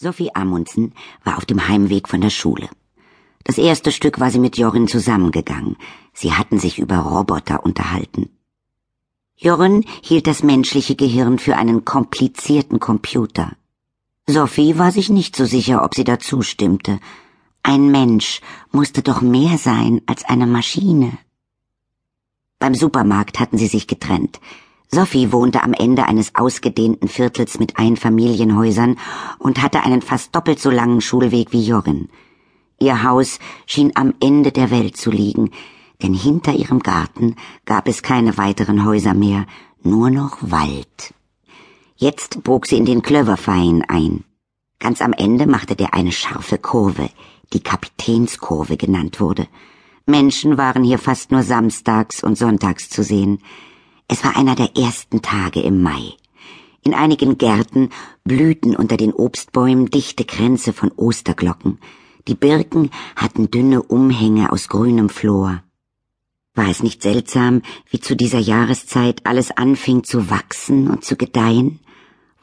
Sophie Amundsen war auf dem Heimweg von der Schule. Das erste Stück war sie mit Jorin zusammengegangen. Sie hatten sich über Roboter unterhalten. Jorin hielt das menschliche Gehirn für einen komplizierten Computer. Sophie war sich nicht so sicher, ob sie dazu stimmte. Ein Mensch musste doch mehr sein als eine Maschine. Beim Supermarkt hatten sie sich getrennt. Sophie wohnte am Ende eines ausgedehnten Viertels mit Einfamilienhäusern und hatte einen fast doppelt so langen Schulweg wie Jorin. Ihr Haus schien am Ende der Welt zu liegen, denn hinter ihrem Garten gab es keine weiteren Häuser mehr, nur noch Wald. Jetzt bog sie in den Klöververein ein. Ganz am Ende machte der eine scharfe Kurve, die Kapitänskurve genannt wurde. Menschen waren hier fast nur samstags und sonntags zu sehen. Es war einer der ersten Tage im Mai. In einigen Gärten blühten unter den Obstbäumen dichte Kränze von Osterglocken. Die Birken hatten dünne Umhänge aus grünem Flor. War es nicht seltsam, wie zu dieser Jahreszeit alles anfing zu wachsen und zu gedeihen?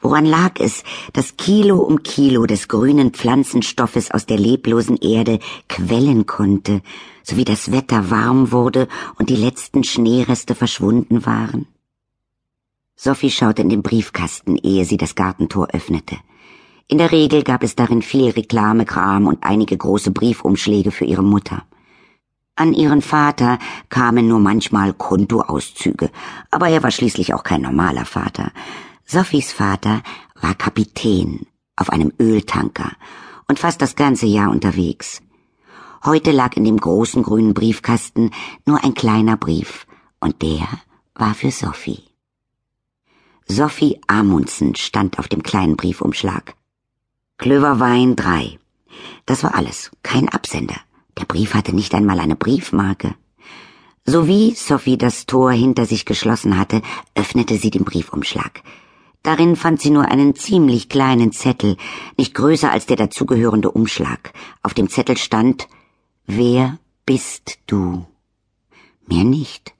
Woran lag es, dass Kilo um Kilo des grünen Pflanzenstoffes aus der leblosen Erde quellen konnte, so wie das Wetter warm wurde und die letzten Schneereste verschwunden waren? Sophie schaute in den Briefkasten, ehe sie das Gartentor öffnete. In der Regel gab es darin viel Reklamekram und einige große Briefumschläge für ihre Mutter. An ihren Vater kamen nur manchmal Kontoauszüge, aber er war schließlich auch kein normaler Vater. Sophies Vater war Kapitän auf einem Öltanker und fast das ganze Jahr unterwegs. Heute lag in dem großen grünen Briefkasten nur ein kleiner Brief, und der war für Sophie. Sophie Amundsen stand auf dem kleinen Briefumschlag. Klöverwein 3. Das war alles, kein Absender. Der Brief hatte nicht einmal eine Briefmarke. So wie Sophie das Tor hinter sich geschlossen hatte, öffnete sie den Briefumschlag. Darin fand sie nur einen ziemlich kleinen Zettel, nicht größer als der dazugehörende Umschlag. Auf dem Zettel stand Wer bist du? Mehr nicht.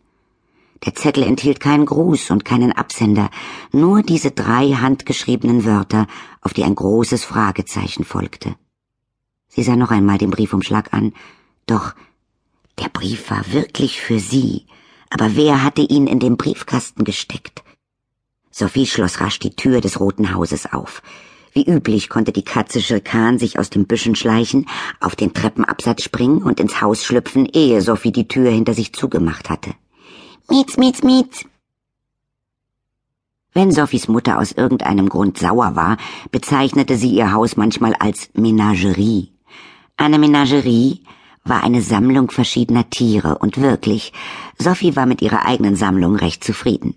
Der Zettel enthielt keinen Gruß und keinen Absender, nur diese drei handgeschriebenen Wörter, auf die ein großes Fragezeichen folgte. Sie sah noch einmal den Briefumschlag an, doch der Brief war wirklich für sie, aber wer hatte ihn in den Briefkasten gesteckt? Sophie schloss rasch die Tür des Roten Hauses auf. Wie üblich konnte die Katze Schirkan sich aus den Büschen schleichen, auf den Treppenabsatz springen und ins Haus schlüpfen, ehe Sophie die Tür hinter sich zugemacht hatte. Mietz, mietz, mietz. Wenn Sophies Mutter aus irgendeinem Grund sauer war, bezeichnete sie ihr Haus manchmal als Menagerie. Eine Menagerie war eine Sammlung verschiedener Tiere und wirklich, Sophie war mit ihrer eigenen Sammlung recht zufrieden.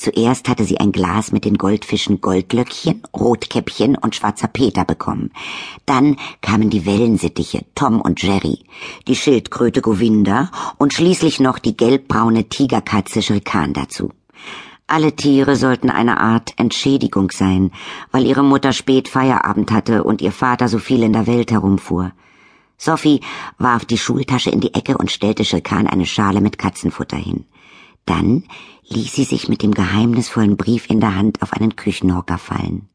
Zuerst hatte sie ein Glas mit den Goldfischen Goldlöckchen, Rotkäppchen und Schwarzer Peter bekommen. Dann kamen die Wellensittiche Tom und Jerry, die Schildkröte Govinda und schließlich noch die gelbbraune Tigerkatze Schrikan dazu. Alle Tiere sollten eine Art Entschädigung sein, weil ihre Mutter spät Feierabend hatte und ihr Vater so viel in der Welt herumfuhr. Sophie warf die Schultasche in die Ecke und stellte Schirkan eine Schale mit Katzenfutter hin. Dann ließ sie sich mit dem geheimnisvollen Brief in der Hand auf einen Küchenhocker fallen.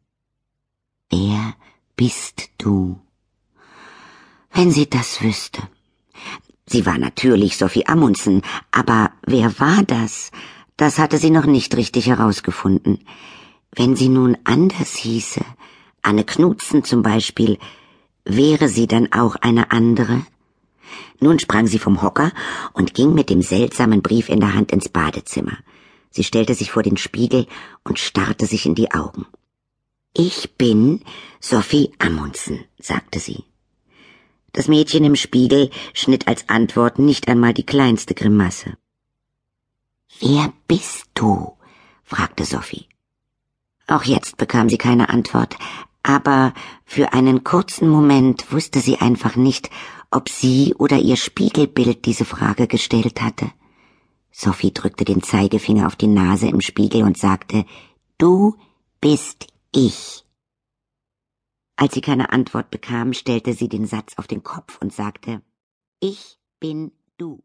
Wer bist du? Wenn sie das wüsste. Sie war natürlich Sophie Amundsen, aber wer war das? Das hatte sie noch nicht richtig herausgefunden. Wenn sie nun anders hieße, Anne Knutzen zum Beispiel, wäre sie dann auch eine andere? Nun sprang sie vom Hocker und ging mit dem seltsamen Brief in der Hand ins Badezimmer. Sie stellte sich vor den Spiegel und starrte sich in die Augen. Ich bin Sophie Amundsen, sagte sie. Das Mädchen im Spiegel schnitt als Antwort nicht einmal die kleinste Grimasse. Wer bist du? fragte Sophie. Auch jetzt bekam sie keine Antwort, aber für einen kurzen Moment wusste sie einfach nicht, ob sie oder ihr Spiegelbild diese Frage gestellt hatte. Sophie drückte den Zeigefinger auf die Nase im Spiegel und sagte, Du bist ich. Als sie keine Antwort bekam, stellte sie den Satz auf den Kopf und sagte, Ich bin du.